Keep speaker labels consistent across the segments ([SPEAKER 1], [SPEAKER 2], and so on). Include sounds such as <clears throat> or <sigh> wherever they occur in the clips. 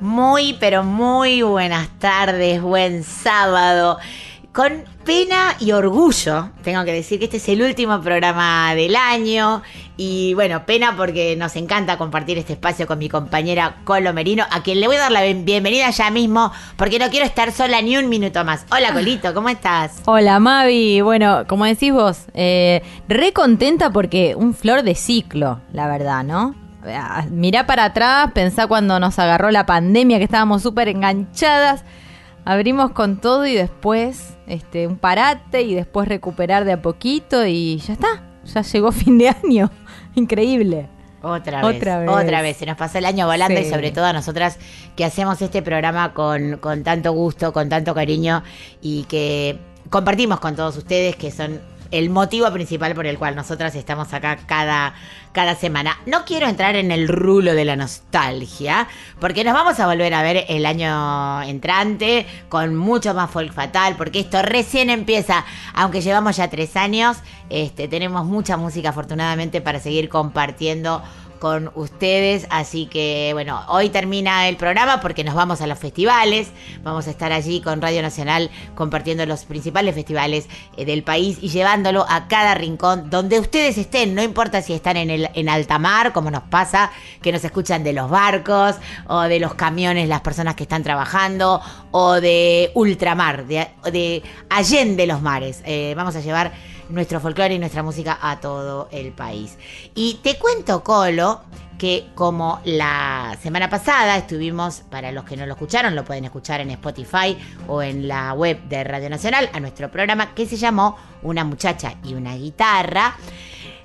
[SPEAKER 1] Muy, pero muy buenas tardes, buen sábado. Con pena y orgullo, tengo que decir que este es el último programa del año. Y bueno, pena porque nos encanta compartir este espacio con mi compañera Colo Merino, a quien le voy a dar la bien- bienvenida ya mismo, porque no quiero estar sola ni un minuto más. Hola, Colito, ¿cómo estás?
[SPEAKER 2] Hola Mavi, bueno, como decís vos, eh, re contenta porque un flor de ciclo, la verdad, ¿no? Ah, Mirá para atrás, pensá cuando nos agarró la pandemia que estábamos súper enganchadas, abrimos con todo y después este, un parate y después recuperar de a poquito y ya está, ya llegó <laughs> fin de año, increíble.
[SPEAKER 1] Otra vez,
[SPEAKER 2] Otra vez.
[SPEAKER 1] otra vez. Se nos pasó el año volando
[SPEAKER 2] Sí.
[SPEAKER 1] y sobre todo a nosotras que hacemos este programa con, con tanto gusto, con tanto cariño y que compartimos con todos ustedes que son el motivo principal por el cual nosotras estamos acá cada, cada semana. No quiero entrar en el rulo de la nostalgia, porque nos vamos a volver a ver el año entrante con mucho más folk fatal, porque esto recién empieza, aunque llevamos ya tres años, este, tenemos mucha música afortunadamente para seguir compartiendo con ustedes. Así que bueno, hoy termina el programa porque nos vamos a los festivales. Vamos a estar allí con Radio Nacional compartiendo los principales festivales eh, del país y llevándolo a cada rincón donde ustedes estén. No importa si están en, el, en alta mar, como nos pasa, que nos escuchan de los barcos o de los camiones, las personas que están trabajando o de ultramar, de, de los mares. Eh, vamos a llevar nuestro folclore y nuestra música a todo el país. Y te cuento, Colo, que como la semana pasada estuvimos, para los que no lo escucharon, lo pueden escuchar en Spotify o en la web de Radio Nacional, a nuestro programa que se llamó Una muchacha y una guitarra.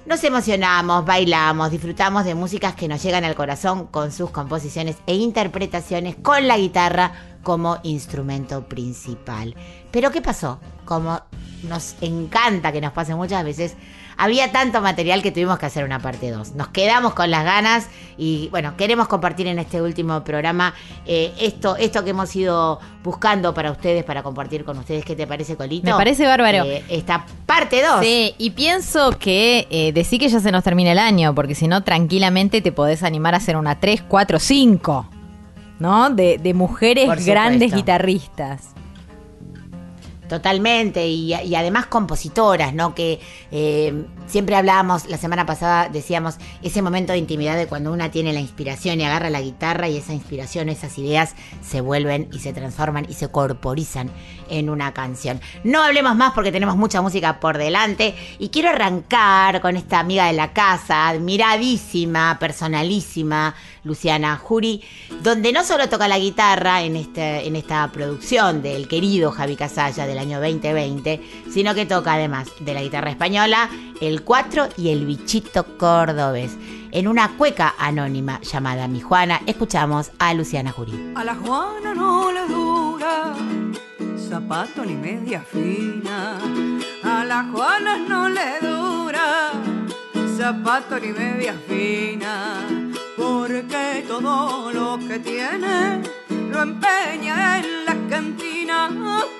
[SPEAKER 1] Nos emocionamos, bailamos, disfrutamos de músicas que nos llegan al corazón con sus composiciones e interpretaciones con la guitarra como instrumento principal. Pero ¿qué pasó? Como nos encanta que nos pase muchas veces, había tanto material que tuvimos que hacer una parte 2. Nos quedamos con las ganas y bueno, queremos compartir en este último programa eh, esto, esto que hemos ido buscando para ustedes, para compartir con ustedes. ¿Qué te parece, Colito?
[SPEAKER 2] Me parece bárbaro.
[SPEAKER 1] Eh, esta parte 2.
[SPEAKER 2] Sí, y pienso que eh, decí que ya se nos termina el año, porque si no, tranquilamente te podés animar a hacer una 3, 4, 5, ¿no? De, de mujeres grandes guitarristas.
[SPEAKER 1] Totalmente, y, y además compositoras, ¿no? Que eh, siempre hablábamos, la semana pasada decíamos, ese momento de intimidad de cuando una tiene la inspiración y agarra la guitarra y esa inspiración, esas ideas se vuelven y se transforman y se corporizan en una canción. No hablemos más porque tenemos mucha música por delante y quiero arrancar con esta amiga de la casa, admiradísima, personalísima, Luciana Jury, donde no solo toca la guitarra en, este, en esta producción del querido Javi Casalla del año 2020, sino que toca además de la guitarra española, el cuatro y el bichito cordobés. En una cueca anónima llamada Mi Juana, escuchamos a Luciana Jury.
[SPEAKER 3] A la Juana no le dura zapato ni media fina. A la Juana no le dura zapato ni media fina. Porque todo lo que tiene lo empeña en la cantina.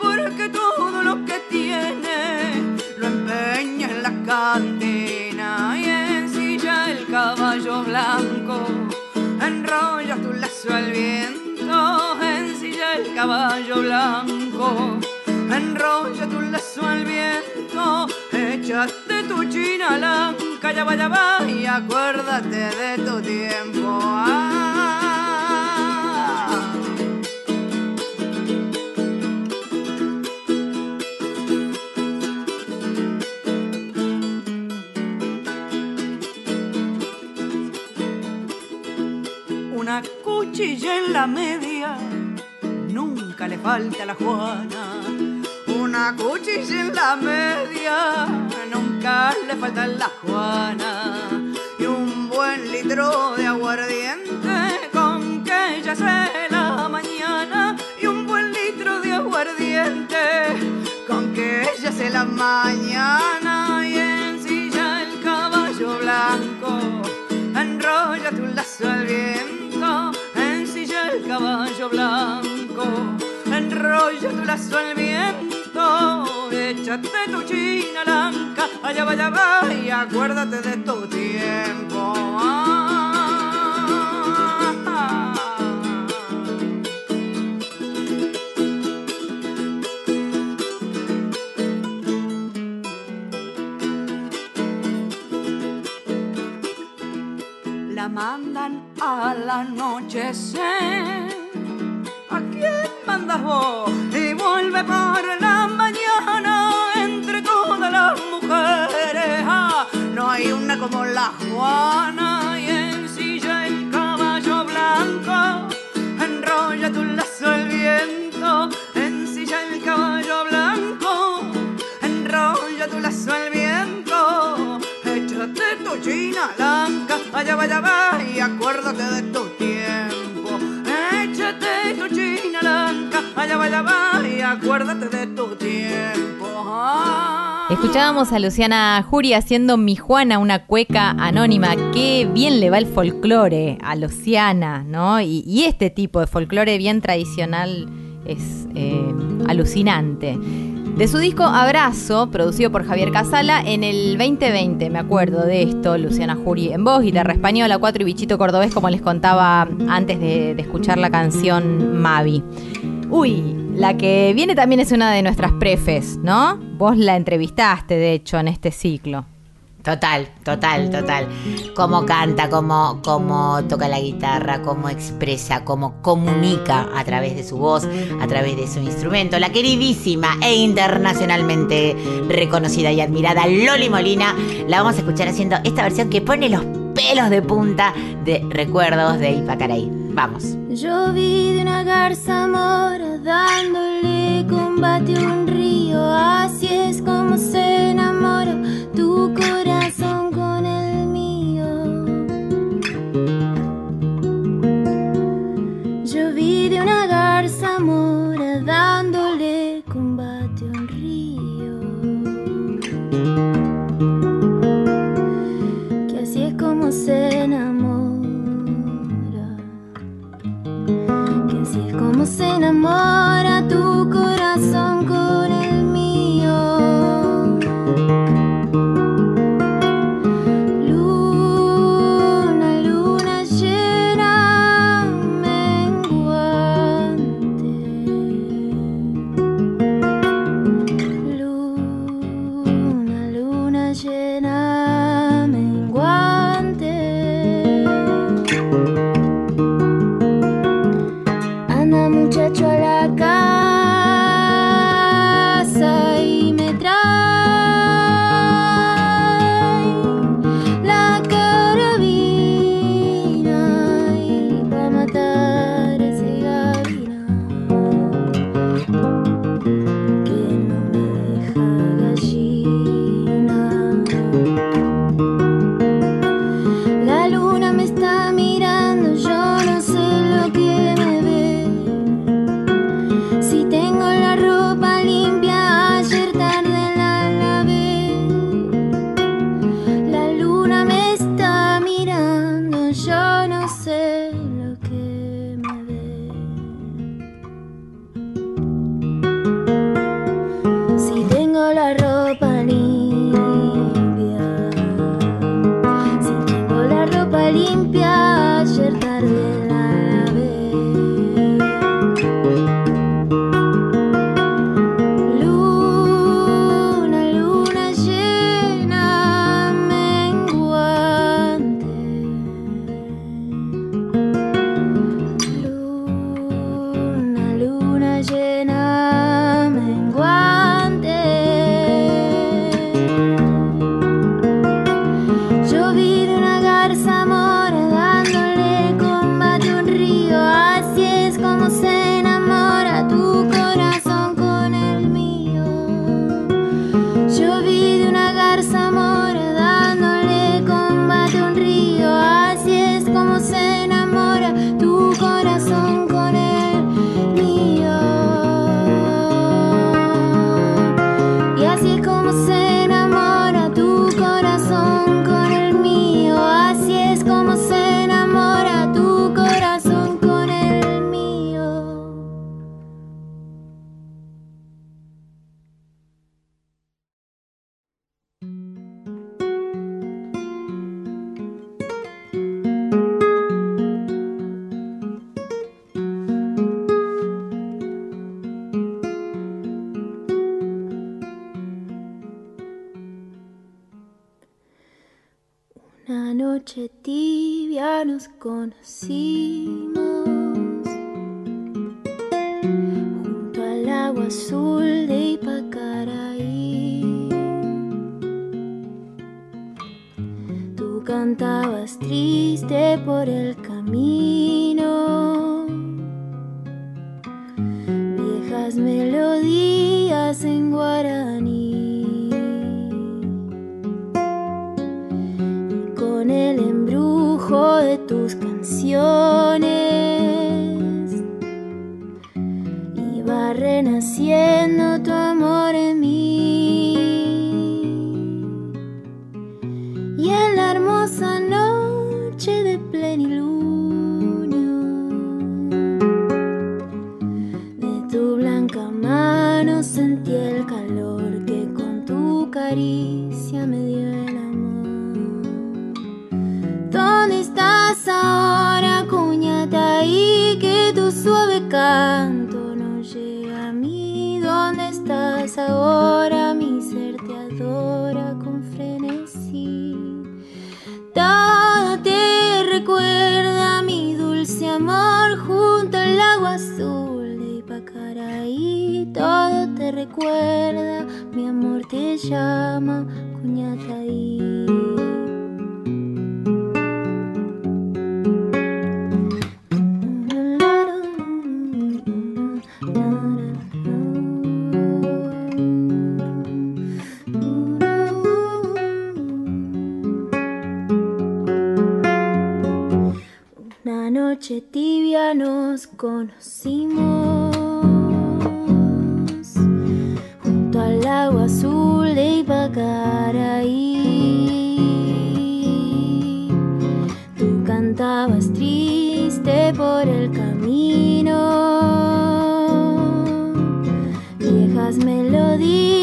[SPEAKER 3] Porque todo lo que tiene lo empeña en la cantina. Y ensilla el caballo blanco enrolla tu lazo al viento, ensilla el caballo blanco, enrolla tu lazo al viento, échate tu china blanca, ya va, ya va, y acuérdate de tu tiempo. Ah. Una cuchilla en la media, nunca le falta a la Juana. Una cuchilla en la media, nunca le falta a la Juana. Y un litro de aguardiente con que ya sé la mañana y un buen litro de aguardiente con que ya sé la mañana y ensilla el caballo blanco enrolla tu lazo al viento ensilla el caballo blanco enrolla tu lazo al viento échate tu china blanca allá va allá y acuérdate de tu tiempo Ah. la mandan al anochecer. ¿A quién mandas vos? Y vuelve por la mañana entre todas las mujeres. Ah, no hay una como la Juana y ensilla el caballo blanco. Enrolla tu lazo el viento, ensilla el caballo blanco. Enrolla tu lazo el viento, échate tu china blanca, allá va, allá va y acuérdate de acuérdate de tu tiempo. Ah.
[SPEAKER 2] Escuchábamos a Luciana Jury haciendo Mi Juana, una cueca anónima. Qué bien le va el folclore a Luciana, ¿no? Y, este tipo de folclore bien tradicional es eh, alucinante. De su disco Abrazo, producido por Javier Casala, en el 2020, me acuerdo de esto, Luciana Jury en voz, guitarra española, cuatro y bichito cordobés, como les contaba antes de escuchar la canción Mavi. Uy, la que viene también es una de nuestras prefes, ¿no? Vos la entrevistaste, de hecho, en este ciclo.
[SPEAKER 1] Total, total, total. Cómo canta, cómo, cómo toca la guitarra, cómo expresa, cómo comunica a través de su voz, a través de su instrumento. La queridísima e internacionalmente reconocida y admirada Loli Molina. La vamos a escuchar haciendo esta versión que pone los pelos de punta de recuerdos de Ipacaray. Vamos.
[SPEAKER 4] Yo vi de una garza mora dándole combate a un río. Así es como se como se enamora noche tibia nos conocimos junto al agua azul de Ipacaraí. Tú cantabas triste por el camino, viejas melodías en guaraní. De tus canciones. Iba renaciendo tu amor en mí. Y en la hermosa noche de plenilunio, de tu blanca mano sentí el calor que con tu caricia suave canto no llega a mí. ¿Dónde estás ahora? Mi ser te adora con frenesí. Todo te recuerda mi dulce amor junto al agua azul de Ipacaraí. Todo te recuerda, mi amor te llama, cuñataí. Noche tibia nos conocimos junto al agua azul de Ipacaraí. Tú cantabas triste por el camino, viejas melodías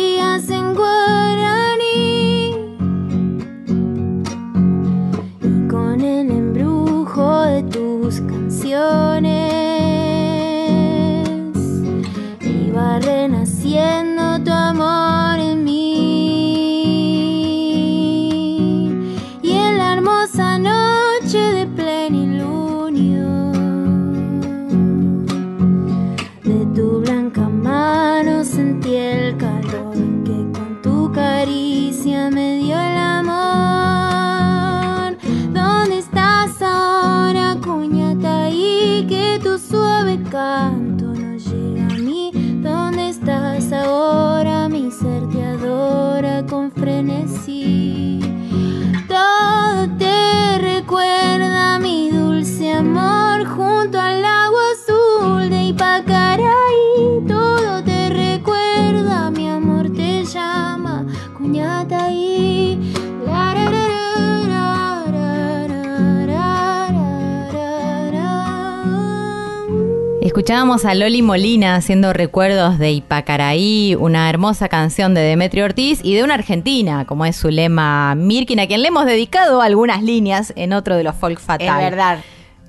[SPEAKER 2] Escuchábamos a Loli Molina haciendo recuerdos de Ipacaraí, una hermosa canción de Demetrio Ortiz y de una argentina, como es su lema Mirkin, a quien le hemos dedicado algunas líneas en otro de los folk fatal.
[SPEAKER 1] Es verdad,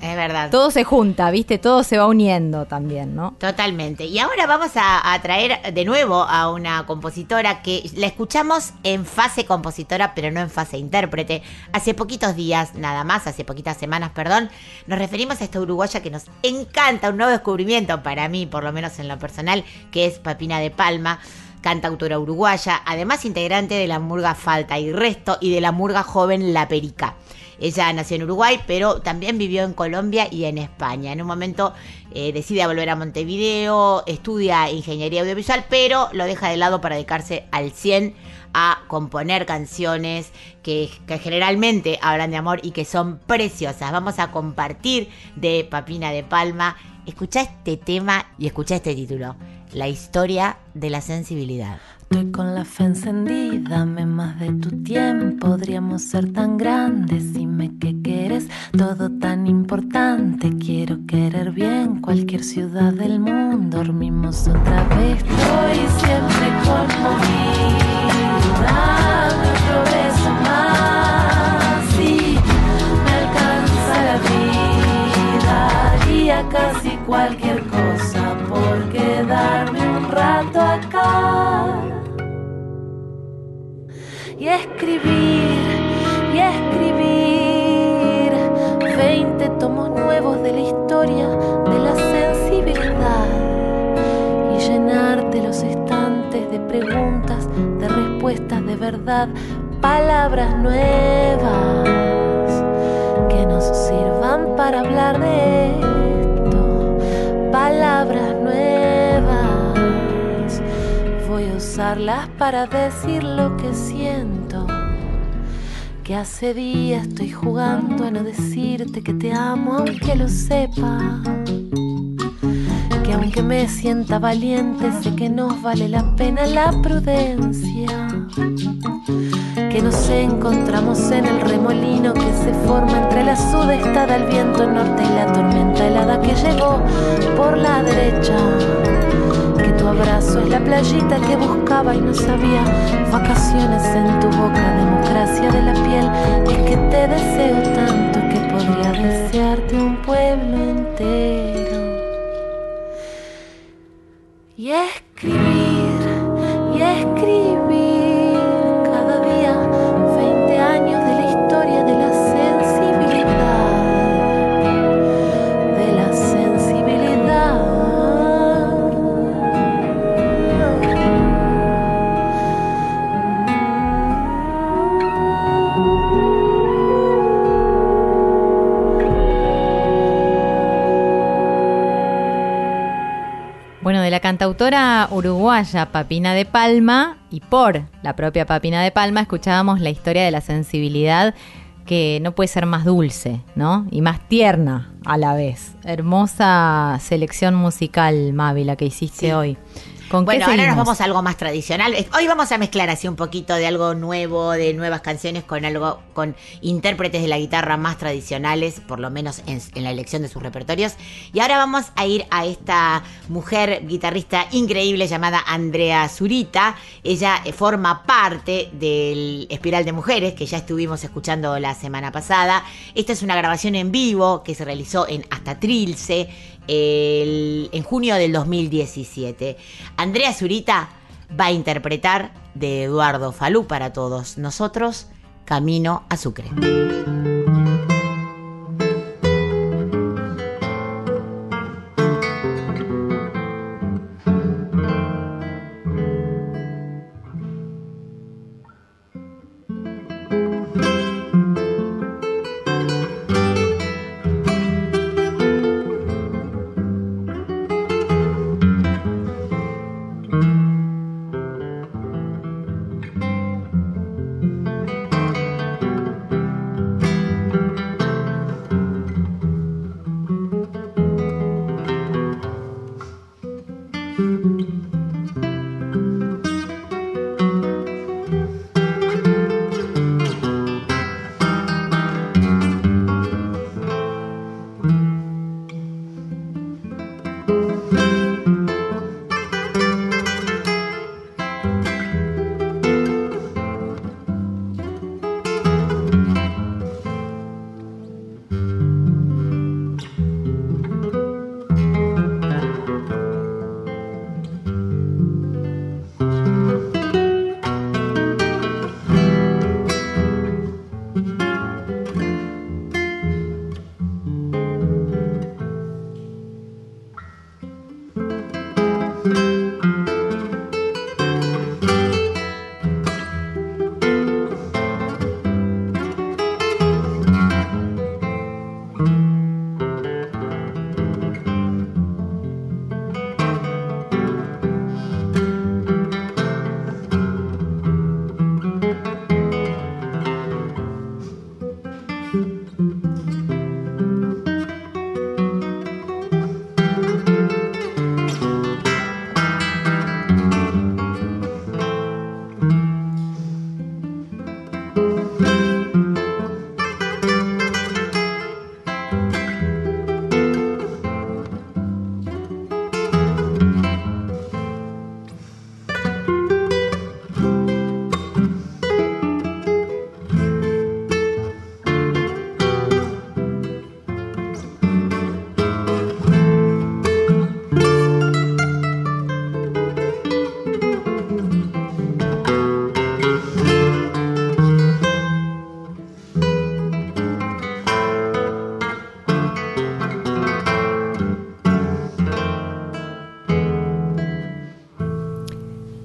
[SPEAKER 1] es verdad.
[SPEAKER 2] Todo se junta, ¿viste? Todo se va uniendo también, ¿no?
[SPEAKER 1] Totalmente. Y ahora vamos a, a traer de nuevo a una compositora que la escuchamos en fase compositora, pero no en fase intérprete. Hace poquitos días, nada más, hace poquitas semanas, perdón, nos referimos a esta uruguaya que nos encanta, un nuevo descubrimiento para mí, por lo menos en lo personal, que es Papina de Palma cantautora uruguaya, además integrante de la murga Falta y Resto y de la murga joven La Perica. Ella nació en Uruguay, pero también vivió en Colombia y en España. En un momento eh, decide volver a Montevideo, estudia ingeniería audiovisual, pero lo deja de lado para dedicarse al 100 a componer canciones que, que generalmente hablan de amor y que son preciosas. Vamos a compartir de Papina de Palma. Escucha este tema y escucha este título. La historia de la sensibilidad.
[SPEAKER 5] Estoy con la fe encendida, dame más de tu tiempo. Podríamos ser tan grandes, dime qué quieres, todo tan importante. Quiero querer bien cualquier ciudad del mundo. Dormimos otra vez, estoy siempre conmovido. Dame otro beso más, sí, me alcanza la vida. Haría casi cualquier cosa por quedarme un rato acá y escribir y escribir. 20 tomos nuevos de la historia de la sensibilidad y llenarte los estantes de preguntas, de respuestas de verdad, palabras nuevas que nos sirvan para hablar de usarlas para decir lo que siento. Que hace días estoy jugando a no decirte que te amo, aunque lo sepa que aunque me sienta valiente, sé que nos vale la pena la prudencia. Que nos encontramos en el remolino que se forma entre la sudestada, el viento norte y la tormenta helada que llegó por la derecha. Tu abrazo es la playita que buscaba y no sabía. Vacaciones en tu boca, democracia de la piel. Es que te deseo tanto que podría desearte
[SPEAKER 2] cantautora uruguaya Papina de Palma y por la propia Papina de Palma escuchábamos la historia de la sensibilidad que no puede ser más dulce, ¿no? Y más tierna a la vez. Hermosa selección musical, Mavi, la que hiciste
[SPEAKER 1] Sí.
[SPEAKER 2] hoy. ¿Con qué
[SPEAKER 1] Bueno, ahora nos vamos a algo más tradicional. Hoy vamos a mezclar así un poquito de algo nuevo, de nuevas canciones con algo, con intérpretes de la guitarra más tradicionales, por lo menos en, en la elección de sus repertorios. Y ahora vamos a ir a esta mujer guitarrista increíble llamada Andrea Zurita. Ella eh, forma parte del Espiral de Mujeres, que ya estuvimos escuchando la semana pasada. Esta es una grabación en vivo que se realizó en Hasta Trilce el- en junio del 2017. Andrea Zurita va a interpretar de Eduardo Falú para todos nosotros, Camino a Sucre.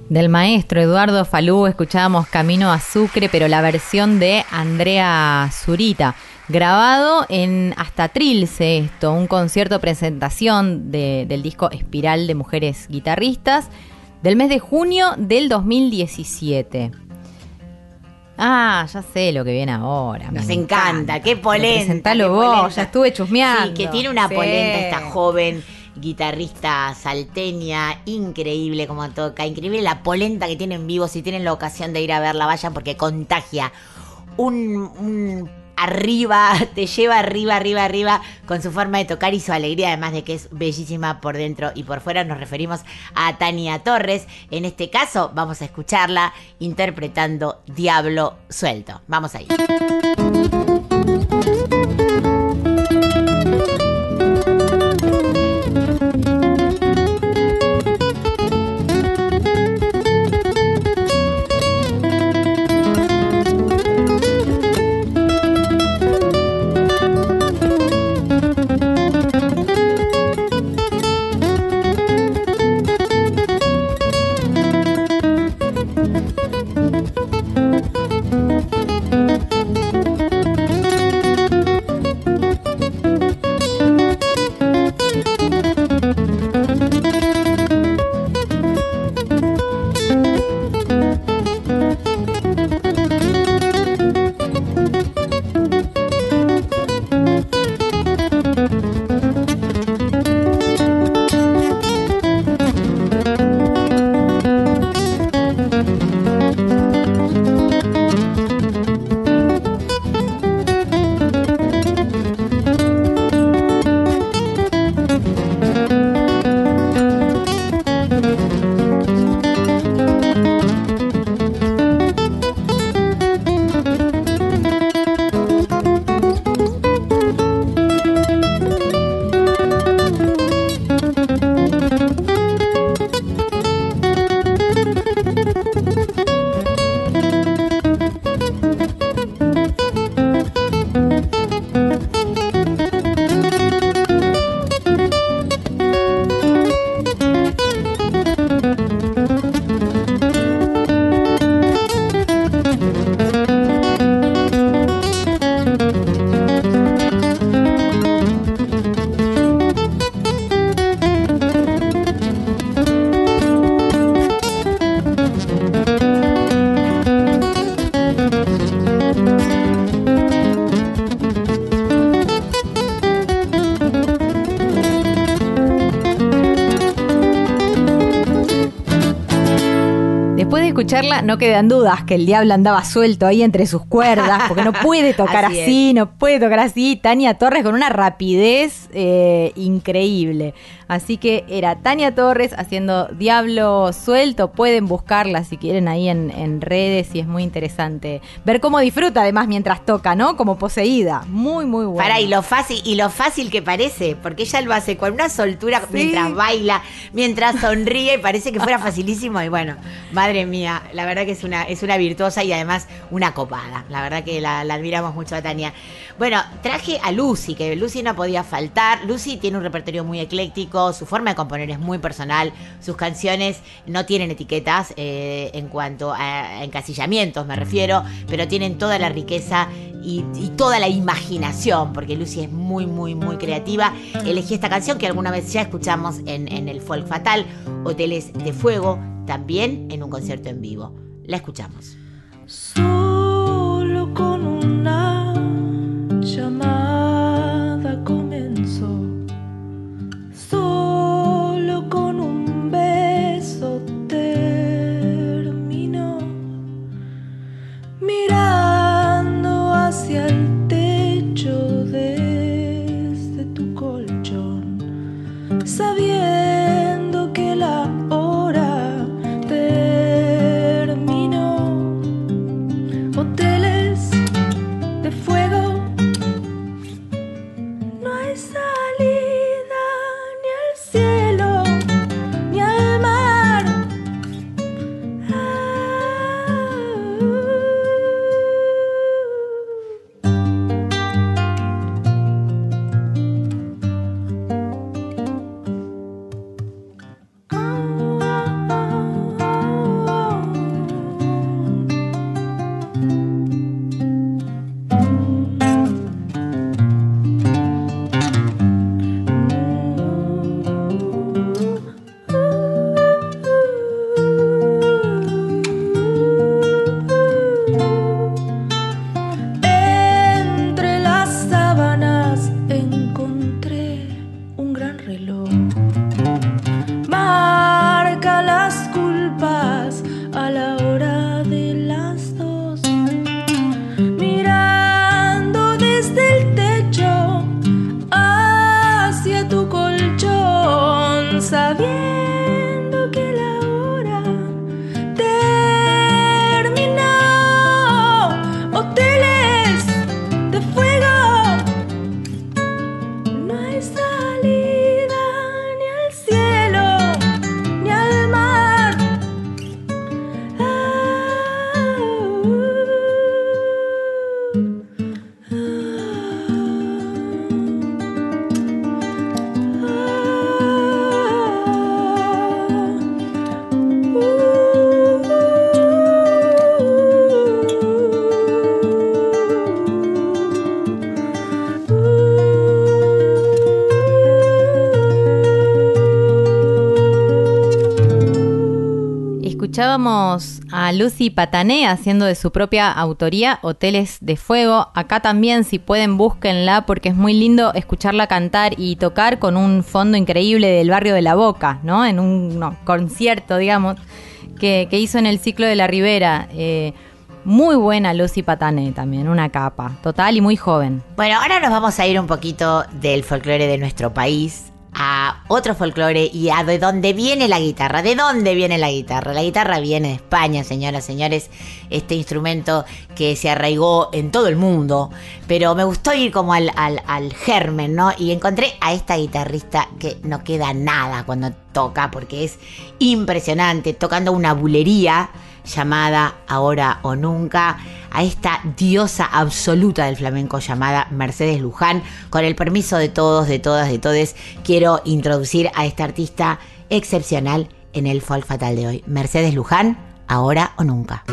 [SPEAKER 2] Del maestro Eduardo Falú escuchábamos Camino a Sucre, pero la versión de Andrea Zurita, grabado en Hasta Trilce, esto, un concierto presentación de- del disco Espiral de Mujeres Guitarristas del mes de junio del 2017. Ah, ya sé lo que viene ahora.
[SPEAKER 1] Nos encanta, qué polenta.
[SPEAKER 2] Presentalo
[SPEAKER 1] qué
[SPEAKER 2] vos,
[SPEAKER 1] polenta.
[SPEAKER 2] ya estuve chusmeando.
[SPEAKER 1] Sí, que tiene una
[SPEAKER 2] Sí.
[SPEAKER 1] polenta esta joven guitarrista salteña, increíble como toca, increíble la polenta que tiene en vivo, si tienen la ocasión de ir a verla, vayan porque contagia un, arriba, <laughs> te lleva arriba, arriba, arriba con su forma de tocar y su alegría, además de que es bellísima por dentro y por fuera. Nos referimos a Tania Torres. En este caso, vamos a escucharla interpretando Diablo Suelto. Vamos ahí.
[SPEAKER 2] Escucharla, no quedan dudas que el diablo andaba suelto ahí entre sus cuerdas, porque no puede <laughs> tocar
[SPEAKER 1] Así
[SPEAKER 2] así, no puede tocar así. Tania Torres con una rapidez eh, increíble. Así que era Tania Torres haciendo Diablo suelto. Pueden buscarla si quieren ahí en, en redes y es muy interesante ver cómo disfruta además mientras toca, ¿no? Como poseída. Muy, muy bueno.
[SPEAKER 1] Para, y lo fácil, y lo fácil que parece, porque ella lo hace con una soltura mientras baila, mientras sonríe, y parece que fuera facilísimo. Y bueno, madre mía, la verdad que es una, es una virtuosa y además una copada. La verdad que la, la admiramos mucho a Tania. Bueno, traje a Lucy, que Lucy no podía faltar. Lucy tiene un repertorio muy ecléctico, su forma de componer es muy personal, sus canciones no tienen etiquetas eh, en cuanto a encasillamientos, me refiero, pero tienen toda la riqueza y, toda la imaginación, porque Lucy es muy, muy, muy creativa. Elegí esta canción que alguna vez ya escuchamos en, en el Folk Fatal, Hoteles de Fuego, también en un concierto en vivo. La escuchamos.
[SPEAKER 2] Escuchábamos a Lucy Patané haciendo de su propia autoría Hoteles de Fuego. Acá también, si pueden, búsquenla porque es muy lindo escucharla cantar y tocar con un fondo increíble del barrio de La Boca, ¿no? En un concierto, digamos, que, que hizo en el ciclo de la Ribera. Eh, muy buena Lucy Patané también, una capa, total y muy joven.
[SPEAKER 1] Bueno, ahora nos vamos a ir un poquito del folclore de nuestro país a otro folclore y a de dónde viene la guitarra. ¿De dónde viene la guitarra? La guitarra viene de España, señoras, señores. Este instrumento que se arraigó en todo el mundo. Pero me gustó ir como al, al, al germen, ¿no? Y encontré a esta guitarrista que no queda nada cuando toca porque es impresionante, tocando una bulería llamada Ahora o Nunca, a esta diosa absoluta del flamenco llamada Mercedes Luján. Con el permiso de todos, de todas, de todes, quiero introducir a esta artista excepcional en el folk fatal de hoy. Mercedes Luján, Ahora o Nunca.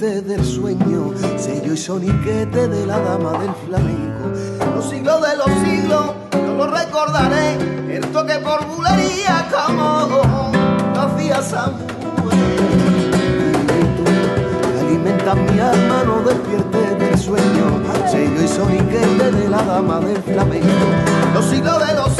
[SPEAKER 6] Del sueño, sello y soniquete de la dama del flamenco. Los siglos de los siglos, yo lo recordaré, el toque por bulería como hacía Samuel. Alimenta mi hermano, despierte del sueño, sello y soniquete de la dama del flamenco. Los siglos de los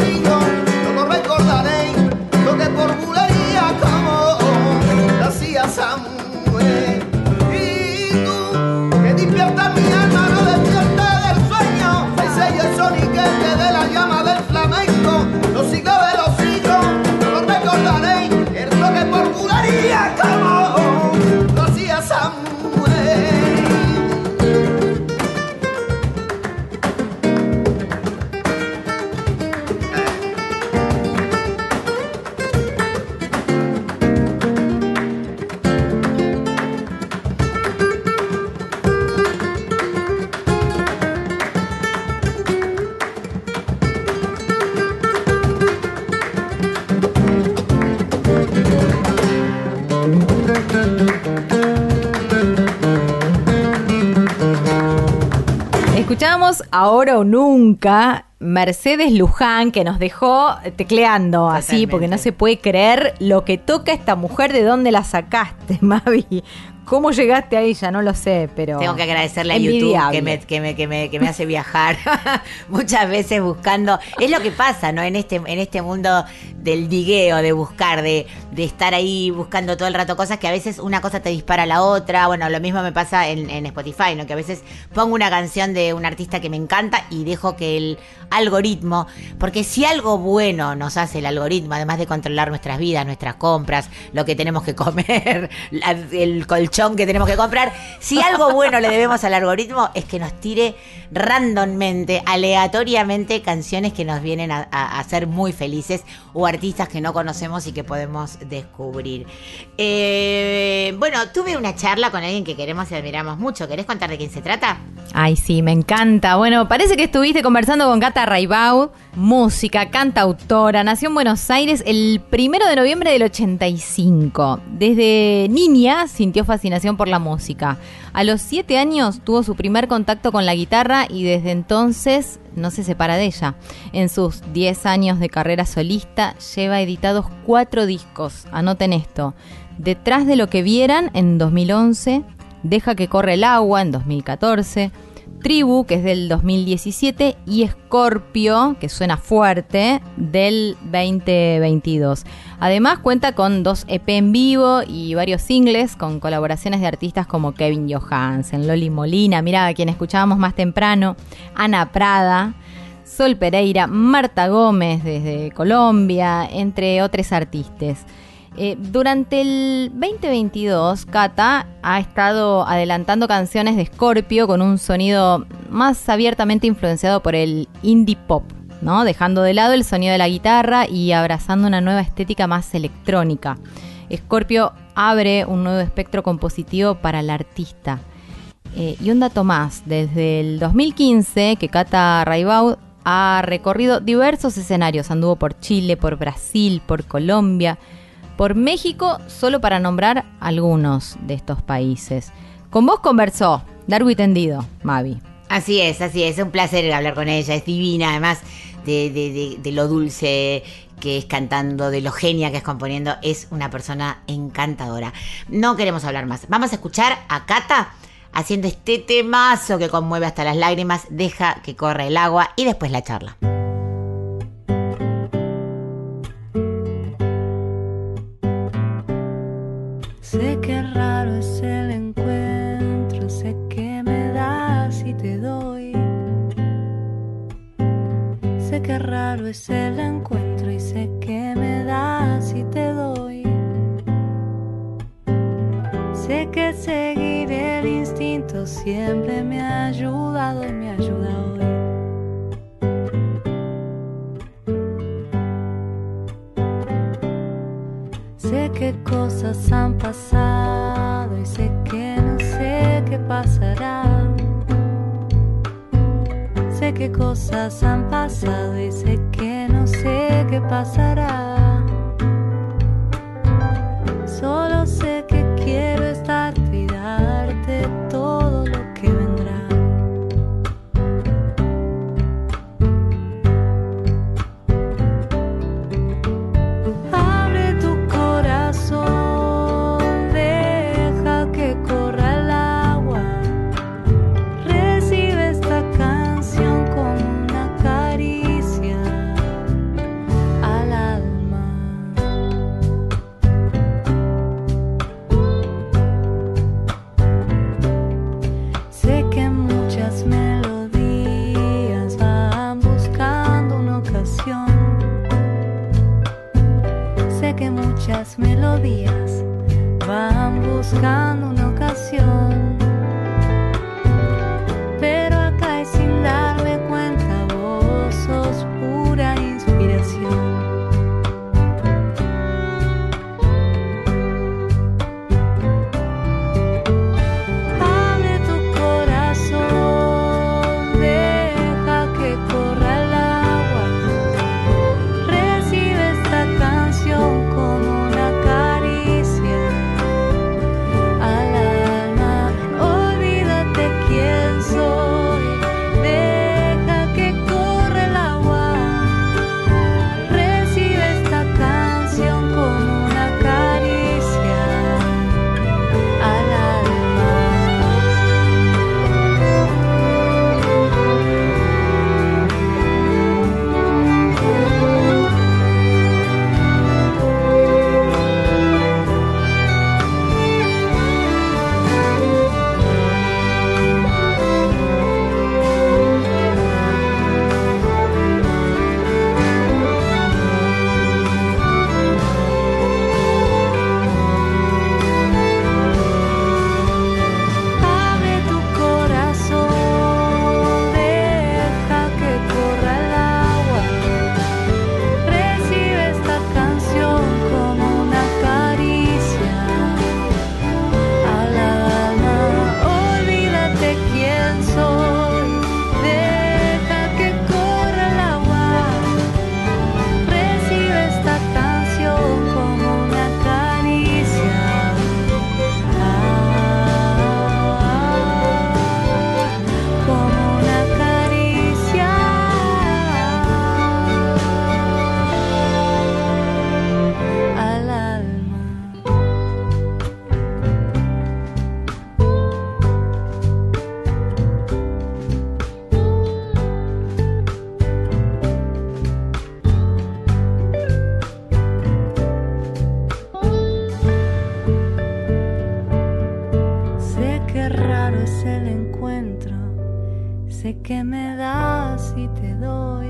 [SPEAKER 2] Ahora o Nunca, Mercedes Luján, que nos dejó tecleando así, porque no se puede creer lo que toca esta mujer, de dónde la sacaste, <laughs> Mavi. ¿Cómo llegaste a ella? No lo sé, pero.
[SPEAKER 1] Tengo que agradecerle a YouTube que me, que, me, que, me, que me hace viajar <laughs> muchas veces buscando. Es lo que pasa, ¿no? En este, en este mundo del digueo, de buscar, de, de estar ahí buscando todo el rato cosas que a veces una cosa te dispara a la otra. Bueno, lo mismo me pasa en, en Spotify, ¿no? Que a veces pongo una canción de un artista que me encanta y dejo que el algoritmo. Porque si algo bueno nos hace el algoritmo, además de controlar nuestras vidas, nuestras compras, lo que tenemos que <laughs> comer, el colchón que tenemos que comprar, si algo bueno le debemos al algoritmo es que nos tire randommente, aleatoriamente, canciones que nos vienen a, a- hacer muy felices o artistas que no conocemos y que podemos descubrir. Eh, bueno, tuve una charla con alguien que queremos y admiramos mucho. ¿Querés contar de quién se trata?
[SPEAKER 2] Ay, sí, me encanta. Bueno, parece que estuviste conversando con Cata Raibau, música, cantautora. Nació en Buenos Aires el primero de noviembre del 85. Desde niña sintió fascinación por la música. A los siete años tuvo su primer contacto con la guitarra y desde entonces no se separa de ella. En sus 10 años de carrera solista lleva editados cuatro discos. Anoten esto. Detrás de lo que vieran en 2011, Deja que corre el agua en 2014, Tribu, que es del 2017, y Scorpio, que suena fuerte, del 2022. Además cuenta con dos EP en vivo y varios singles con colaboraciones de artistas como Kevin Johansen, Loli Molina, mira a quien escuchábamos más temprano, Ana Prada, Sol Pereira, Marta Gómez desde Colombia, entre otros artistas. Eh, durante el 2022, Cata ha estado adelantando canciones de Scorpio con un sonido más abiertamente influenciado por el indie pop, ¿no? Dejando de lado el sonido de la guitarra y abrazando una nueva estética más electrónica. Scorpio abre un nuevo espectro compositivo para el artista. Eh, y un dato más, desde el 2015 que Cata Raibau ha recorrido diversos escenarios, anduvo por Chile, por Brasil, por Colombia, por México, solo para nombrar algunos de estos países. Con vos conversó, largo tendido, Mavi.
[SPEAKER 1] Así es, así es. Un placer hablar con ella. Es divina, además de, lo dulce que es cantando, de lo genia que es componiendo. Es una persona encantadora. No queremos hablar más. Vamos a escuchar a Cata haciendo este temazo que conmueve hasta las lágrimas. Deja que corra el agua y después la charla.
[SPEAKER 5] Que me das y te doy.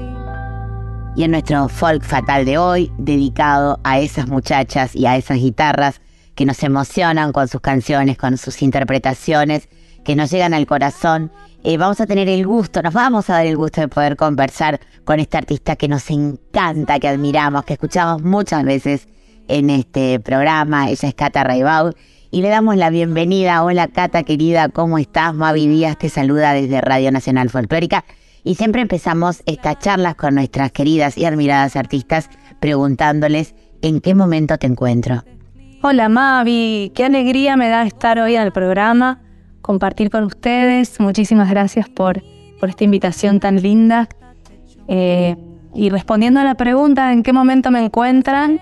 [SPEAKER 1] Y en nuestro folk fatal de hoy, dedicado a esas muchachas y a esas guitarras que nos emocionan con sus canciones, con sus interpretaciones, que nos llegan al corazón, eh, vamos a tener el gusto, nos vamos a dar el gusto de poder conversar con esta artista que nos encanta, que admiramos, que escuchamos muchas veces en este programa. Ella es Cata Raibau y le damos la bienvenida. Hola Cata querida, ¿cómo estás? Mavi Díaz te saluda desde Radio Nacional Folclórica y siempre empezamos estas charlas con nuestras queridas y admiradas artistas preguntándoles en qué momento te encuentro.
[SPEAKER 7] Hola Mavi, qué alegría me da estar hoy en el programa, compartir con ustedes. Muchísimas gracias por, por esta invitación tan linda. Eh, y respondiendo a la pregunta en qué momento me encuentran,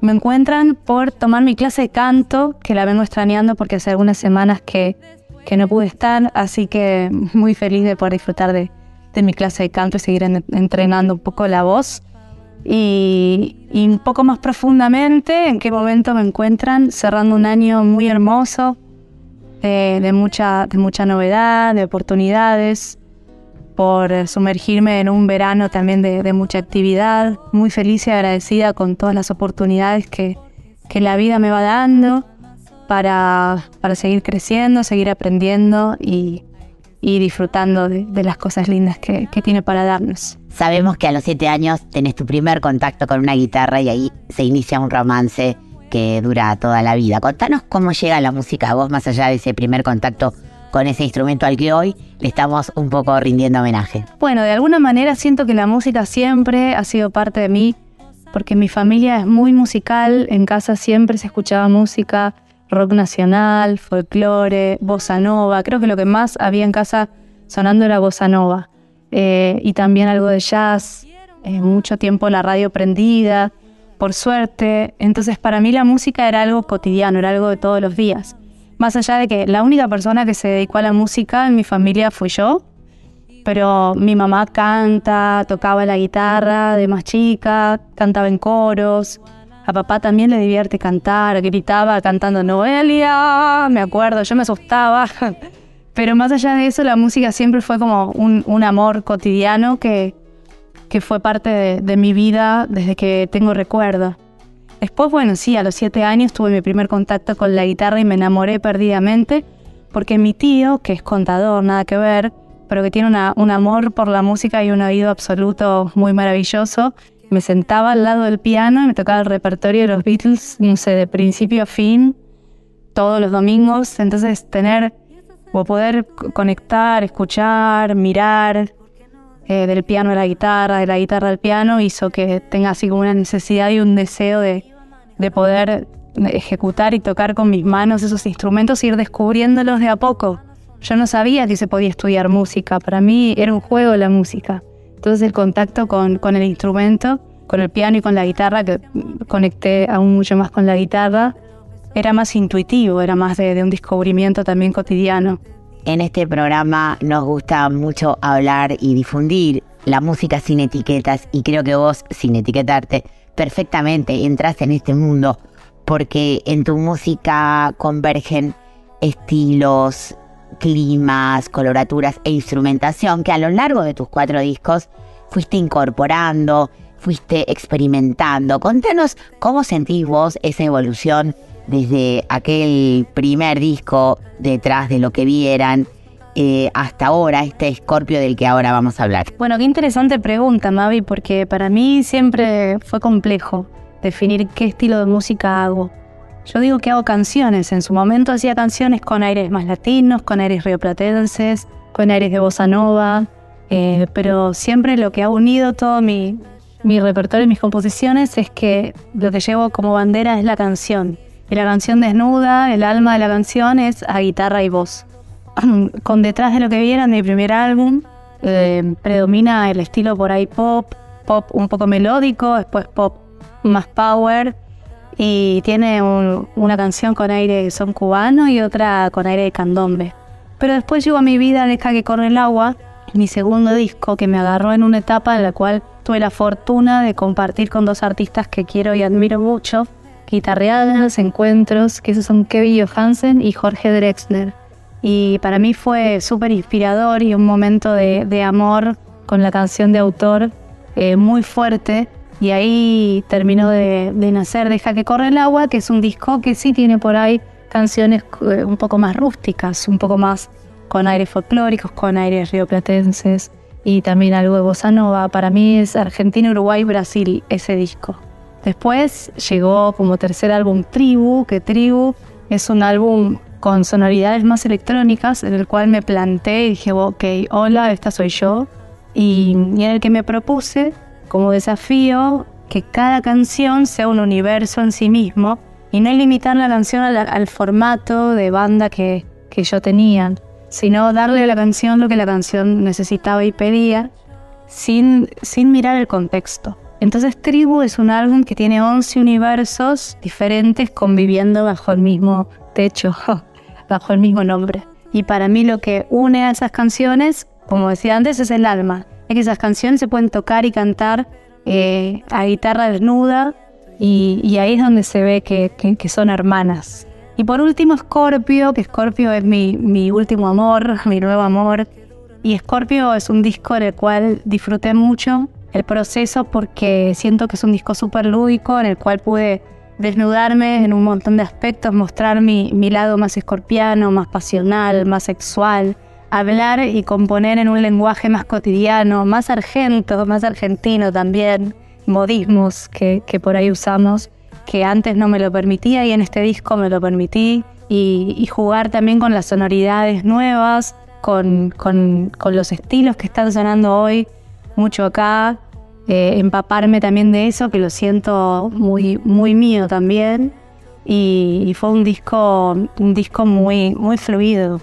[SPEAKER 7] me encuentran por tomar mi clase de canto, que la vengo extrañando porque hace algunas semanas que, que no pude estar, así que <laughs> muy feliz de poder disfrutar de, de mi clase de canto y seguir en- entrenando un poco la voz. Y, y un poco más profundamente, en qué momento me encuentran cerrando un año muy hermoso, de mucha, de mucha novedad, de oportunidades, por eh, sumergirme en un verano también de, mucha actividad, muy feliz y agradecida con todas las oportunidades que, que la vida me va dando para, para seguir creciendo, seguir aprendiendo y, y disfrutando de, de las cosas lindas que, que tiene para darnos.
[SPEAKER 1] Sabemos que a los siete años tenés tu primer contacto con una guitarra y ahí se inicia un romance que dura toda la vida. Contanos cómo llega la música a vos más allá de ese primer contacto con ese instrumento al que hoy le estamos un poco rindiendo homenaje.
[SPEAKER 7] Bueno, de alguna manera siento que la música siempre ha sido parte de mí, porque mi familia es muy musical, en casa siempre se escuchaba música, rock nacional, folclore, bossa nova, creo que lo que más había en casa sonando era bossa nova, Eh, y también algo de jazz, eh, mucho tiempo la radio prendida, por suerte, entonces para mí la música era algo cotidiano, era algo de todos los días. Más allá de que la única persona que se dedicó a la música en mi familia fui yo, pero mi mamá canta, tocaba la guitarra de más chica, cantaba en coros. A papá también le divierte cantar, gritaba cantando Noelia, me acuerdo, yo me asustaba. <laughs> Pero más allá de eso, la música siempre fue como un, un amor cotidiano que, que fue parte de, de mi vida desde que tengo recuerdo. Después, bueno, sí, a los siete años tuve mi primer contacto con la guitarra y me enamoré perdidamente porque mi tío, que es contador, nada que ver, pero que tiene una- un amor por la música y un oído absoluto muy maravilloso, me sentaba al lado del piano y me tocaba el repertorio de los Beatles, no sé, de principio a fin, todos los domingos. Entonces, tener o poder conectar, escuchar, mirar eh, del piano a la guitarra, de la guitarra al piano, hizo que tenga así como una necesidad y un deseo de, de poder ejecutar y tocar con mis manos esos instrumentos y ir descubriéndolos de a poco. Yo no sabía que se podía estudiar música, para mí era un juego la música. Entonces el contacto con, con el instrumento, con el piano y con la guitarra, que conecté aún mucho más con la guitarra, era más intuitivo, era más de un descubrimiento también cotidiano.
[SPEAKER 1] En este programa nos gusta mucho hablar y difundir la música sin etiquetas y creo que vos, sin etiquetarte, perfectamente entras en este mundo porque en tu música convergen estilos, climas, coloraturas e instrumentación que a lo largo de tus cuatro discos fuiste incorporando, fuiste experimentando. Contanos cómo sentís vos esa evolución desde aquel primer disco detrás de lo que vieran eh, hasta ahora, este Escorpio del que ahora vamos a hablar.
[SPEAKER 7] Bueno, qué interesante pregunta, Mavi, porque para mí siempre fue complejo definir qué estilo de música hago. Yo digo que hago canciones. En su momento hacía canciones con aires más latinos, con aires rioplatenses, con aires de bossa nova, eh, pero siempre lo que ha unido todo mi, mi repertorio y mis composiciones es que lo que llevo como bandera es la canción. Y la canción desnuda, el alma de la canción es a guitarra y voz. <clears throat> con detrás de lo que vieran de mi primer álbum, eh, predomina el estilo por ahí pop, pop un poco melódico, después pop más power y tiene un- una canción con aire de son cubano y otra con aire de candombe. Pero después llegó a mi vida Deja que corre el agua, mi segundo disco que me agarró en una etapa en la cual tuve la fortuna de compartir con dos artistas que quiero y admiro mucho, guitarreadas, encuentros, que esos son Kevin Johansen y Jorge Drexler. y para mí fue súper inspirador y un momento de, de amor con la canción de autor eh, muy fuerte y ahí terminó de, de nacer Deja que corre el agua, que es un disco que sí tiene por ahí canciones eh, un poco más rústicas, un poco más con aires folclóricos, con aires rioplatenses y también algo de bossa nova. Para mí es Argentina, Uruguay, Brasil ese disco. Después llegó como tercer álbum Tribu, que Tribu es un álbum con sonoridades más electrónicas en el cual me planté y dije, ok, hola, esta soy yo. Y, en el que me propuse como desafío que cada canción sea un universo en sí mismo y no limitar la canción al, al formato de banda que, que yo tenía, sino darle a la canción lo que la canción necesitaba y pedía sin, sin mirar el contexto. Entonces Tribu es un álbum que tiene 11 universos diferentes conviviendo bajo el mismo techo, <laughs> bajo el mismo nombre. Y para mí lo que une a esas canciones, como decía antes, es el alma. Es que esas canciones se pueden tocar y cantar eh, a guitarra desnuda y, ahí es donde se ve que, son hermanas. Y por último Scorpio, que Scorpio es mi, mi último amor, <laughs> mi nuevo amor. Y Scorpio es un disco en el cual disfruté mucho el proceso porque siento que es un disco súper lúdico en el cual pude desnudarme en un montón de aspectos, mostrar mi, lado más escorpiano, más pasional, más sexual, hablar y componer en un lenguaje más cotidiano, más argento, más argentino también, modismos que, por ahí usamos, que antes no me lo permitía y en este disco me lo permití, y, jugar también con las sonoridades nuevas, con- con los estilos que están sonando hoy, mucho acá, eh, empaparme también de eso, que lo siento muy, muy mío también, y, fue un disco, un disco muy, muy fluido.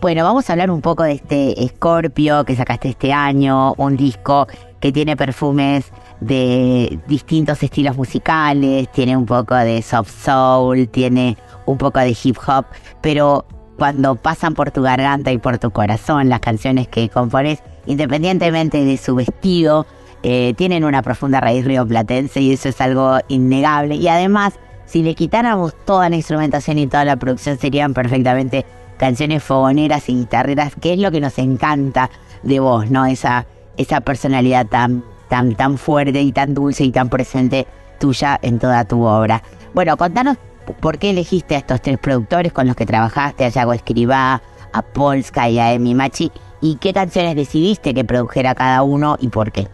[SPEAKER 1] Bueno, vamos a hablar un poco de este Scorpio que sacaste este año, un disco que tiene perfumes de distintos estilos musicales, tiene un poco de soft soul, tiene un poco de hip hop, pero cuando pasan por tu garganta y por tu corazón las canciones que compones, independientemente de su vestido, eh, tienen una profunda raíz rioplatense y eso es algo innegable. Y además, si le quitáramos toda la instrumentación y toda la producción, serían perfectamente canciones fogoneras y guitarreras, que es lo que nos encanta de vos, ¿no? Esa, esa personalidad tan, tan, tan fuerte y tan dulce y tan presente tuya en toda tu obra. Bueno, contanos por qué elegiste a estos tres productores con los que trabajaste, a Yago Escribá, a Polska y a Emi Machi, y qué canciones decidiste que produjera cada uno y por qué.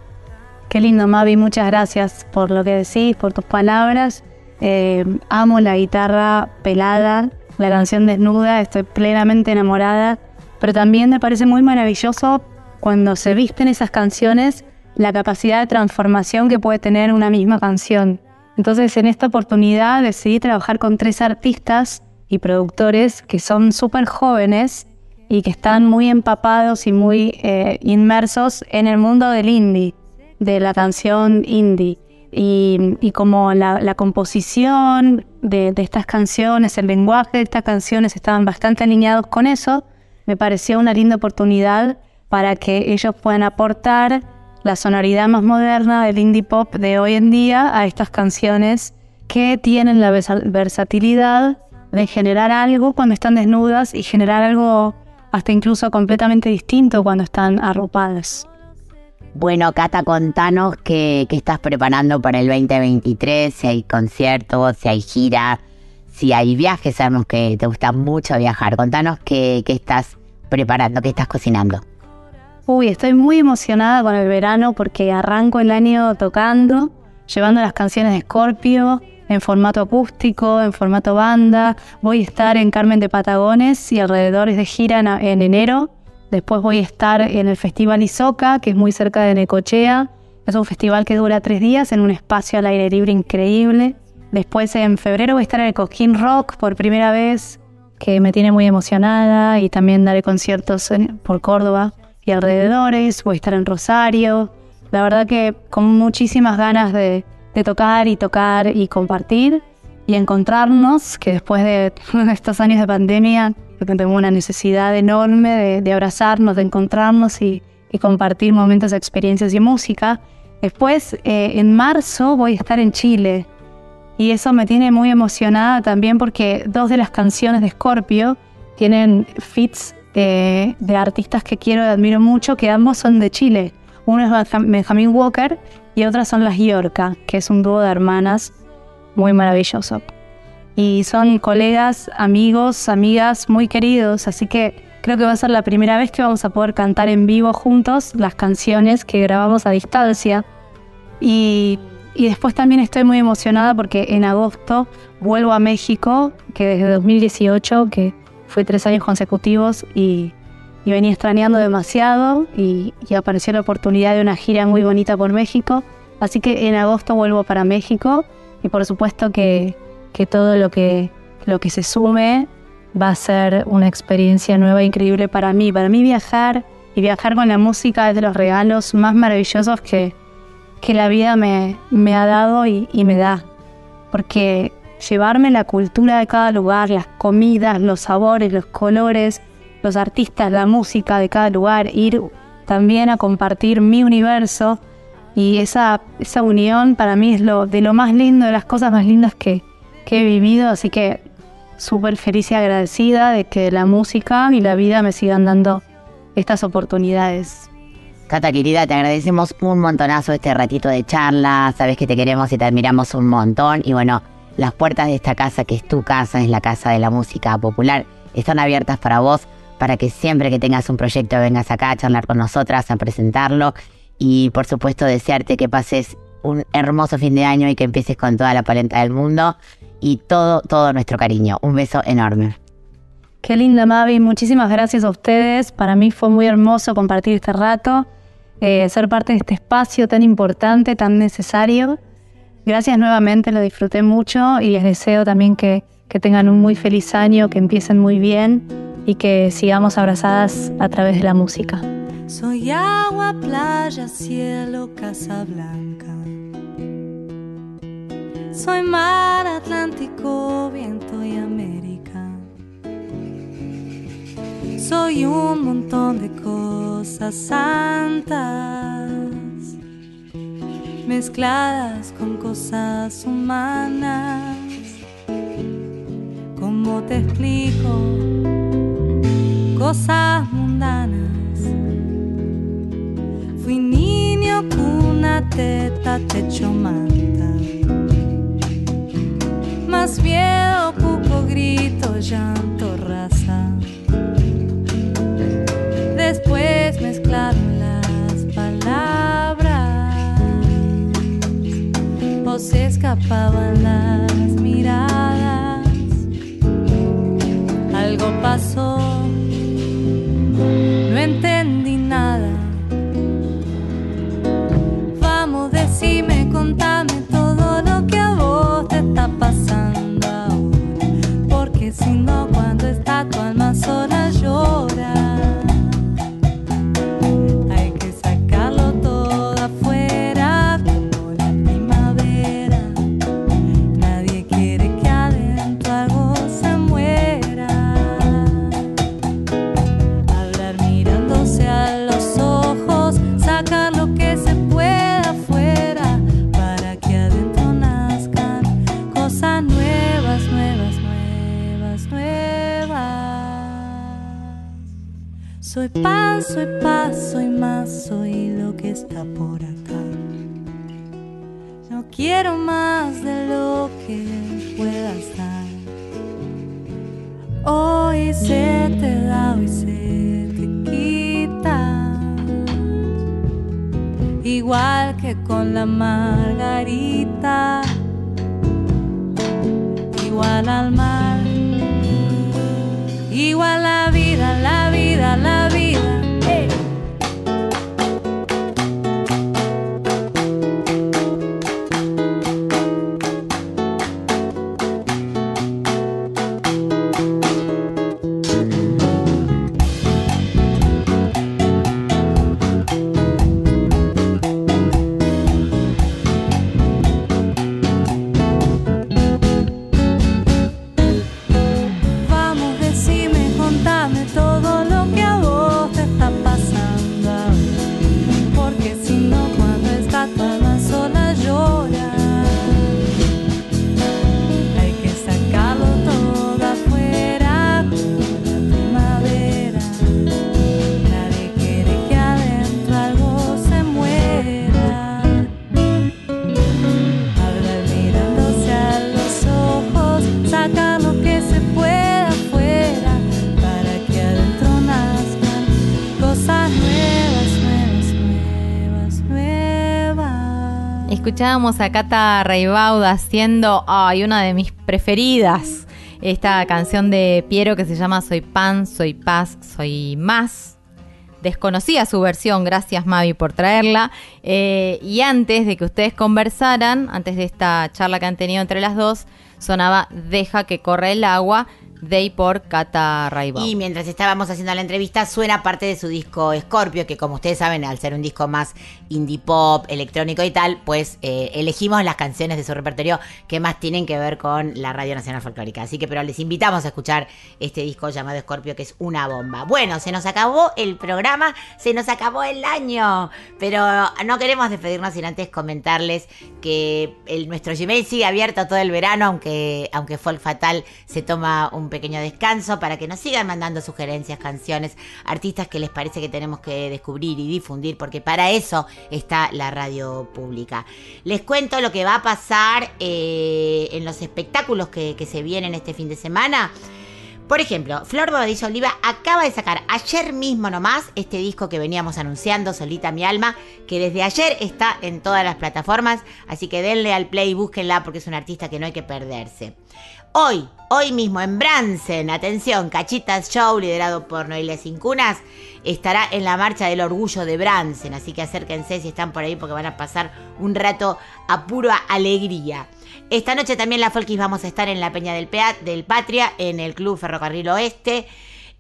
[SPEAKER 7] Qué lindo, Mavi, muchas gracias por lo que decís, por tus palabras. Eh, amo la guitarra pelada, la canción desnuda, estoy plenamente enamorada, pero también me parece muy maravilloso cuando se visten esas canciones la capacidad de transformación que puede tener una misma canción. Entonces, en esta oportunidad decidí trabajar con tres artistas y productores que son súper jóvenes y que están muy empapados y muy eh, inmersos en el mundo del indie, de la canción indie. Y, como la, composición de, de estas canciones, el lenguaje de estas canciones estaban bastante alineados con eso, me pareció una linda oportunidad para que ellos puedan aportar la sonoridad más moderna del indie pop de hoy en día a estas canciones que tienen la versa- versatilidad de generar algo cuando están desnudas y generar algo hasta incluso completamente distinto cuando están arropadas.
[SPEAKER 1] Bueno, Cata, contanos qué, qué estás preparando para el 2023, si hay conciertos, si hay gira, si hay viajes, sabemos que te gusta mucho viajar. Contanos qué, qué estás preparando, qué estás cocinando.
[SPEAKER 7] Uy, estoy muy emocionada con el verano porque arranco el año tocando, llevando las canciones de Scorpio en formato acústico, en formato banda. Voy a estar en Carmen de Patagones y alrededores de gira en, en enero. Después voy a estar en el Festival Isoca, que es muy cerca de Necochea. Es un festival que dura tres días en un espacio al aire libre increíble. Después en febrero voy a estar en el Coquín Rock por primera vez, que me tiene muy emocionada y también daré conciertos en- por Córdoba y alrededores, voy a estar en Rosario. La verdad que con muchísimas ganas de, de tocar y tocar y compartir y encontrarnos, que después de <laughs> estos años de pandemia tengo una necesidad enorme de, de abrazarnos, de encontrarnos y, y compartir momentos, experiencias y música. Después, eh, en marzo, voy a estar en Chile y eso me tiene muy emocionada también porque dos de las canciones de Scorpio tienen fits de, de artistas que quiero y admiro mucho, que ambos son de Chile. Uno es Benjam- Benjamín Walker y otras son las Yorca, que es un dúo de hermanas muy maravilloso. Y son colegas, amigos, amigas muy queridos, así que creo que va a ser la primera vez que vamos a poder cantar en vivo juntos las canciones que grabamos a distancia. Y, y después también estoy muy emocionada porque en agosto vuelvo a México, que desde 2018, que fue tres años consecutivos y, y venía extrañando demasiado y, y apareció la oportunidad de una gira muy bonita por México. Así que en agosto vuelvo para México y por supuesto que, que todo lo que, lo que se sume va a ser una experiencia nueva e increíble para mí. Para mí viajar y viajar con la música es de los regalos más maravillosos que, que la vida me, me ha dado y, y me da. Porque llevarme la cultura de cada lugar, las comidas, los sabores, los colores, los artistas, la música de cada lugar, ir también a compartir mi universo. Y esa, esa unión para mí es lo, de lo más lindo, de las cosas más lindas que, que he vivido, así que súper feliz y agradecida de que la música y la vida me sigan dando estas oportunidades.
[SPEAKER 1] Cata querida, te agradecemos un montonazo este ratito de charla, sabes que te queremos y te admiramos un montón. Y bueno, las puertas de esta casa que es tu casa, es la casa de la música popular, están abiertas para vos, para que siempre que tengas un proyecto vengas acá a charlar con nosotras, a presentarlo y por supuesto desearte que pases un hermoso fin de año y que empieces con toda la palenta del mundo y todo, todo nuestro cariño. Un beso enorme.
[SPEAKER 7] Qué linda Mavi, muchísimas gracias a ustedes. Para mí fue muy hermoso compartir este rato, eh, ser parte de este espacio tan importante, tan necesario. Gracias nuevamente, lo disfruté mucho y les deseo también que, que tengan un muy feliz año, que empiecen muy bien y que sigamos abrazadas a través de la música.
[SPEAKER 8] Soy agua, playa, cielo, casa blanca. Soy mar, Atlántico, viento y América. Soy un montón de cosas santas, mezcladas con cosas humanas. ¿Cómo te explico? Cosas mundanas. Fui niño, cuna, teta, techo, manta. Más miedo, cuco, grito, llanto, raza. Después mezclaron las palabras. O se escapaban las miradas. Algo pasó, Vamos, decime, contame Soy pan, soy paz, soy más, soy lo que está por acá. No quiero más de lo que puedas dar. Hoy se te da, hoy se te quita. Igual que con la margarita. Igual al mar.
[SPEAKER 2] Escuchábamos a Cata Raibauda haciendo ay, una de mis preferidas. Esta canción de Piero que se llama Soy pan, soy paz, soy más. Desconocía su versión, gracias Mavi por traerla. Eh, y antes de que ustedes conversaran, antes de esta charla que han tenido entre las dos, sonaba Deja que corra el agua de por Cata.
[SPEAKER 1] Y mientras estábamos haciendo la entrevista, suena parte de su disco Scorpio, que como ustedes saben, al ser un disco más indie pop, electrónico y tal, pues eh, elegimos las canciones de su repertorio que más tienen que ver con la Radio Nacional Folclórica. Así que, pero les invitamos a escuchar este disco llamado Scorpio, que es una bomba. Bueno, se nos acabó el programa, se nos acabó el año, pero no queremos despedirnos sin antes comentarles que el, nuestro Gmail sigue abierto todo el verano, aunque, aunque Folk Fatal se toma un pequeño descanso para que nos sigan mandando sugerencias, canciones, artistas que les parece que tenemos que descubrir y difundir, porque para eso está la radio pública. Les cuento lo que va a pasar eh, en los espectáculos que se vienen este fin de semana. Por ejemplo, Flor Bobadilla Oliva acaba de sacar ayer mismo nomás este disco que veníamos anunciando, Solita mi alma, que desde ayer está en todas las plataformas, así que denle al play y búsquenla porque es un artista que no hay que perderse. Hoy, hoy mismo en Bransen, atención, Cachitas Show, liderado por Noelia Cincunas, estará en la marcha del orgullo de Bransen, así que acérquense si están por ahí porque van a pasar un rato a pura alegría. Esta noche también la Folkis vamos a estar en la Peña del, Pea- del Patria, en el Club Ferrocarril Oeste.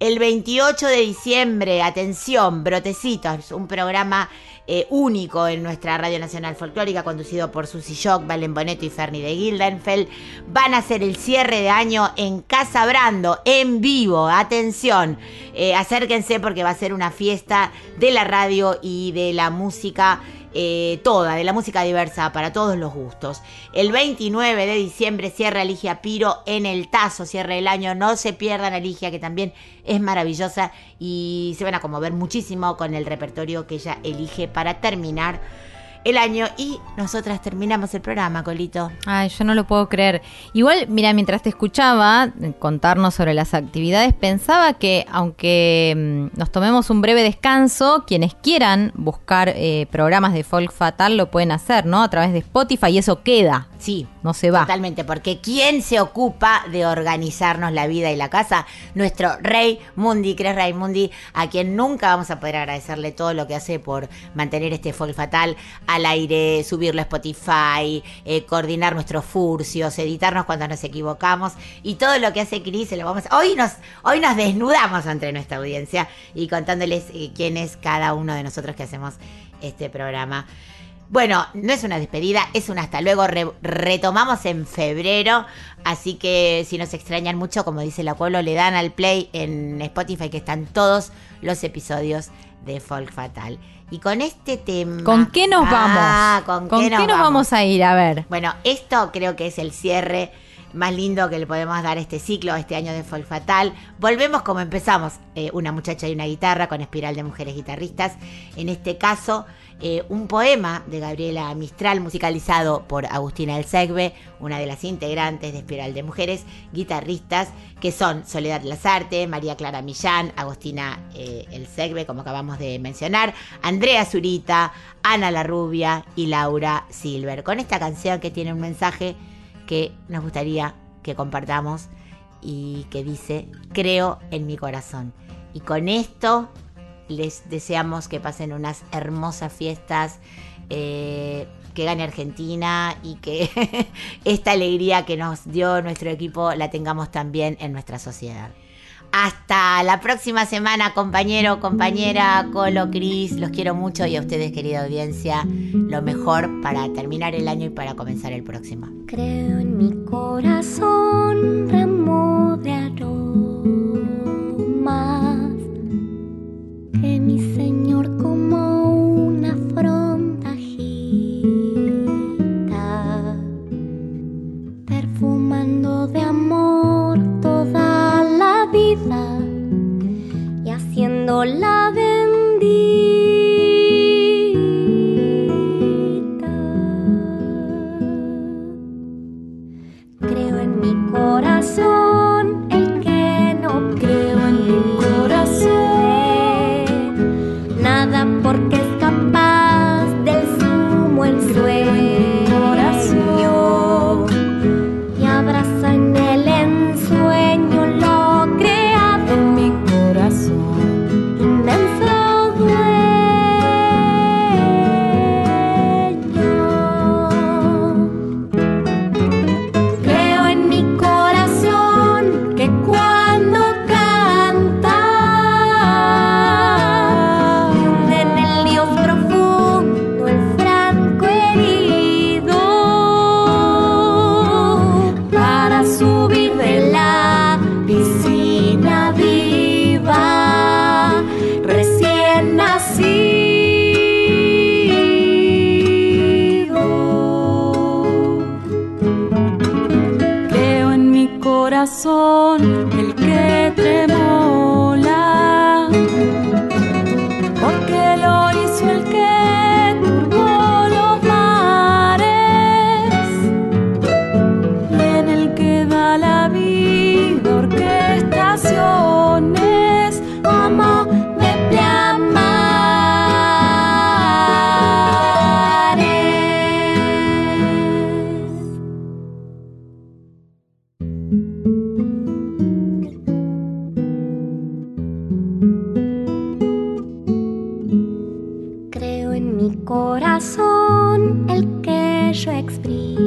[SPEAKER 1] El 28 de diciembre, atención, Brotecitos, un programa eh, único en nuestra Radio Nacional Folclórica, conducido por Susi Shock, Valen Boneto y Ferni de Gildenfeld. Van a hacer el cierre de año en Casa Brando, en vivo. Atención, eh, acérquense porque va a ser una fiesta de la radio y de la música eh, toda, de la música diversa para todos los gustos. El 29 de diciembre cierra Ligia Piro en el Tazo, cierra el año. No se pierdan a Ligia, que también es maravillosa y se van a conmover muchísimo con el repertorio que ella elige para terminar el año. Y nosotras terminamos el programa, Colito.
[SPEAKER 2] Ay, yo no lo puedo creer. Igual, mira, mientras te escuchaba eh, contarnos sobre las actividades, pensaba que aunque mm, nos tomemos un breve descanso, quienes quieran buscar eh, programas de Folk Fatal lo pueden hacer, ¿no? A través de Spotify y eso queda.
[SPEAKER 1] Sí,
[SPEAKER 2] No se va.
[SPEAKER 1] Totalmente, porque ¿quién se ocupa de organizarnos la vida y la casa? Nuestro rey Mundi, Cres Raimundi, a quien nunca vamos a poder agradecerle todo lo que hace por mantener este folk fatal al aire, subirlo a Spotify, eh, coordinar nuestros furcios, editarnos cuando nos equivocamos y todo lo que hace Cris, se lo vamos a- Hoy nos, hoy nos desnudamos ante nuestra audiencia y contándoles eh, quién es cada uno de nosotros que hacemos este programa. Bueno, no es una despedida, es un hasta luego. Re- retomamos en febrero, así que si nos extrañan mucho, como dice la pueblo, le dan al play en Spotify que están todos los episodios de Folk Fatal. Y con este tema...
[SPEAKER 2] ¿Con qué nos
[SPEAKER 1] Ah,
[SPEAKER 2] vamos?
[SPEAKER 1] ¿Con, qué, nos,
[SPEAKER 2] vamos a ir? A ver.
[SPEAKER 1] Bueno, esto creo que es el cierre más lindo que le podemos dar a este ciclo, a este año de Folk Fatal. Volvemos como empezamos, eh, una muchacha y una guitarra con espiral de mujeres guitarristas. En este caso, eh, un poema de Gabriela Mistral musicalizado por Agustina El Segbe, una de las integrantes de Espiral de Mujeres, guitarristas, que son Soledad Lazarte, María Clara Millán, Agustina eh, El Segbe, como acabamos de mencionar, Andrea Zurita, Ana La Rubia y Laura Silver. Con esta canción que tiene un mensaje que nos gustaría que compartamos y que dice, creo en mi corazón. Y con esto les deseamos que pasen unas hermosas fiestas, eh, que gane Argentina y que <laughs> esta alegría que nos dio nuestro equipo la tengamos también en nuestra sociedad. Hasta la próxima semana, compañero, compañera, Colo, Cris. Los quiero mucho y a ustedes, querida audiencia, lo mejor para terminar el año y para comenzar el próximo.
[SPEAKER 4] Creo en mi corazón, corazón el que
[SPEAKER 9] yo exprimo